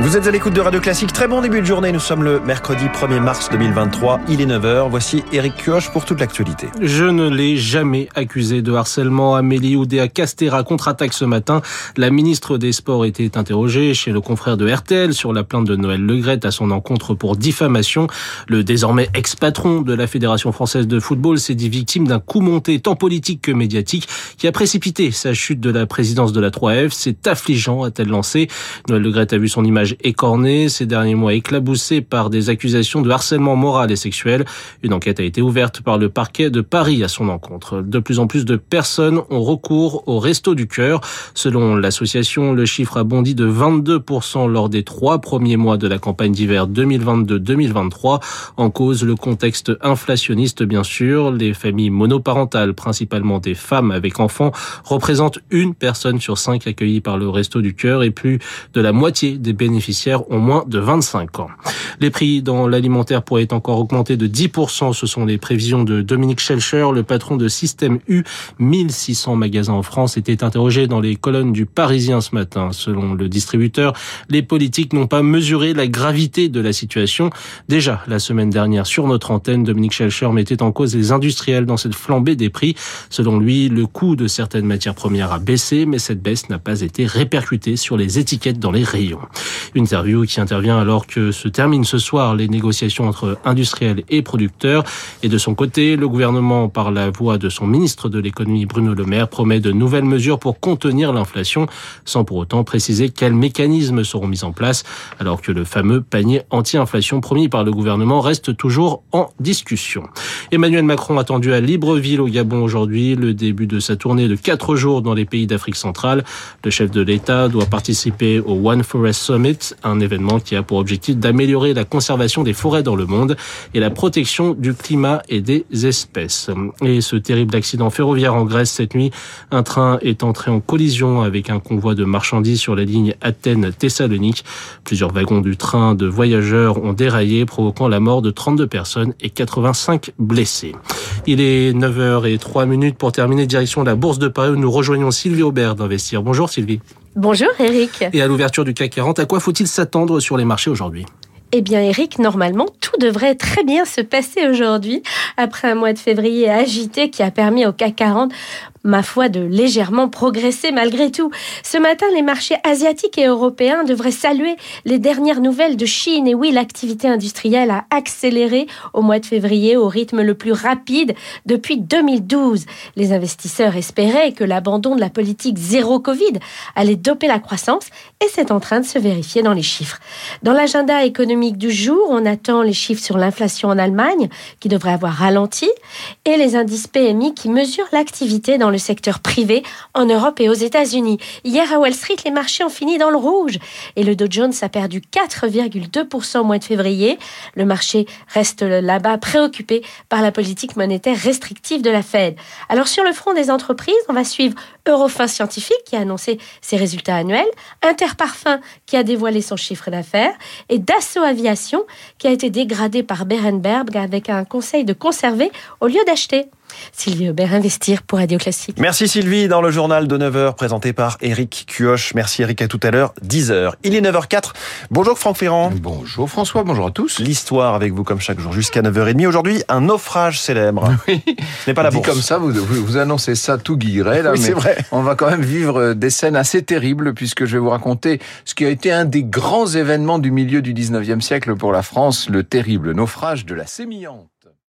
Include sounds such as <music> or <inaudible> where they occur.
Vous êtes à l'écoute de Radio Classique. Très bon début de journée. Nous sommes le mercredi 1er mars 2023. Il est 9h. Voici Eric Kioch pour toute l'actualité. Je ne l'ai jamais accusé de harcèlement. Amélie Oudéa Castera contre-attaque ce matin. La ministre des Sports était interrogée chez le confrère de RTL sur la plainte de Noël Legrette à son encontre pour diffamation. Le désormais ex-patron de la Fédération française de football s'est dit victime d'un coup monté tant politique que médiatique qui a précipité sa chute de la présidence de la 3F. C'est affligeant, a-t-elle lancé. Noël Legrette a vu son image écorné ces derniers mois éclaboussé par des accusations de harcèlement moral et sexuel. Une enquête a été ouverte par le parquet de Paris à son encontre. De plus en plus de personnes ont recours au Resto du Cœur. Selon l'association, le chiffre a bondi de 22% lors des trois premiers mois de la campagne d'hiver 2022-2023. En cause, le contexte inflationniste, bien sûr. Les familles monoparentales, principalement des femmes avec enfants, représentent une personne sur cinq accueillies par le Resto du Cœur et plus de la moitié des bénéficiaires ont moins de 25 ans. Les prix dans l'alimentaire pourraient encore augmenter de 10%. Ce sont les prévisions de Dominique Schelcher, le patron de Système U. 1600 magasins en France étaient interrogés dans les colonnes du Parisien ce matin. Selon le distributeur, les politiques n'ont pas mesuré la gravité de la situation. Déjà, la semaine dernière, sur notre antenne, Dominique Schelcher mettait en cause les industriels dans cette flambée des prix. Selon lui, le coût de certaines matières premières a baissé, mais cette baisse n'a pas été répercutée sur les étiquettes dans les rayons. Une interview qui intervient alors que se terminent ce soir les négociations entre industriels et producteurs. Et de son côté, le gouvernement, par la voix de son ministre de l'économie Bruno Le Maire, promet de nouvelles mesures pour contenir l'inflation, sans pour autant préciser quels mécanismes seront mis en place, alors que le fameux panier anti-inflation promis par le gouvernement reste toujours en discussion. Emmanuel Macron attendu à Libreville au Gabon aujourd'hui, le début de sa tournée de quatre jours dans les pays d'Afrique centrale. Le chef de l'État doit participer au One Forest Summit, un événement qui a pour objectif d'améliorer la conservation des forêts dans le monde et la protection du climat et des espèces. Et ce terrible accident ferroviaire en Grèce cette nuit, un train est entré en collision avec un convoi de marchandises sur la ligne Athènes-Thessalonique. Plusieurs wagons du train de voyageurs ont déraillé, provoquant la mort de 32 personnes et 85 blessés. Il est 9h03 minutes pour terminer direction la Bourse de Paris où nous rejoignons Sylvie Aubert d'Investir. Bonjour Sylvie. Bonjour Eric. Et à l'ouverture du CAC 40, à quoi faut-il s'attendre sur les marchés aujourd'hui? Eh bien, Eric, normalement, tout devrait très bien se passer aujourd'hui, après un mois de février agité qui a permis au CAC 40 ma foi, de légèrement progresser malgré tout. Ce matin, les marchés asiatiques et européens devraient saluer les dernières nouvelles de Chine. Et oui, l'activité industrielle a accéléré au mois de février au rythme le plus rapide depuis 2012. Les investisseurs espéraient que l'abandon de la politique zéro Covid allait doper la croissance et c'est en train de se vérifier dans les chiffres. Dans l'agenda économique du jour, on attend les chiffres sur l'inflation en Allemagne qui devrait avoir ralenti et les indices PMI qui mesurent l'activité dans le secteur privé en Europe et aux États-Unis. Hier à Wall Street, les marchés ont fini dans le rouge et le Dow Jones a perdu 4,2% au mois de février. Le marché reste là-bas préoccupé par la politique monétaire restrictive de la Fed. Alors sur le front des entreprises, on va suivre Eurofin Scientifique qui a annoncé ses résultats annuels, Interparfum qui a dévoilé son chiffre d'affaires et Dassault Aviation qui a été dégradé par Berenberg avec un conseil de conserver au lieu d'acheter. Sylvie Aubert, Investir pour Radio Classique. Merci Sylvie, dans le journal de 9h présenté par Eric Cuoche. Merci Eric, à tout à l'heure, 10h. Il est 9h04. Bonjour Franck Ferrand. Bonjour François, bonjour à tous. L'histoire avec vous comme chaque jour jusqu'à 9h30. Aujourd'hui, un naufrage célèbre. <laughs> Oui. Ce n'est pas la bourse. comme ça, vous, vous, annoncez ça tout guilleret, là. Oui, c'est vrai. On va quand même vivre des scènes assez terribles puisque je vais vous raconter ce qui a été un des grands événements du milieu du 19e siècle pour la France, le terrible naufrage de la Sémillante.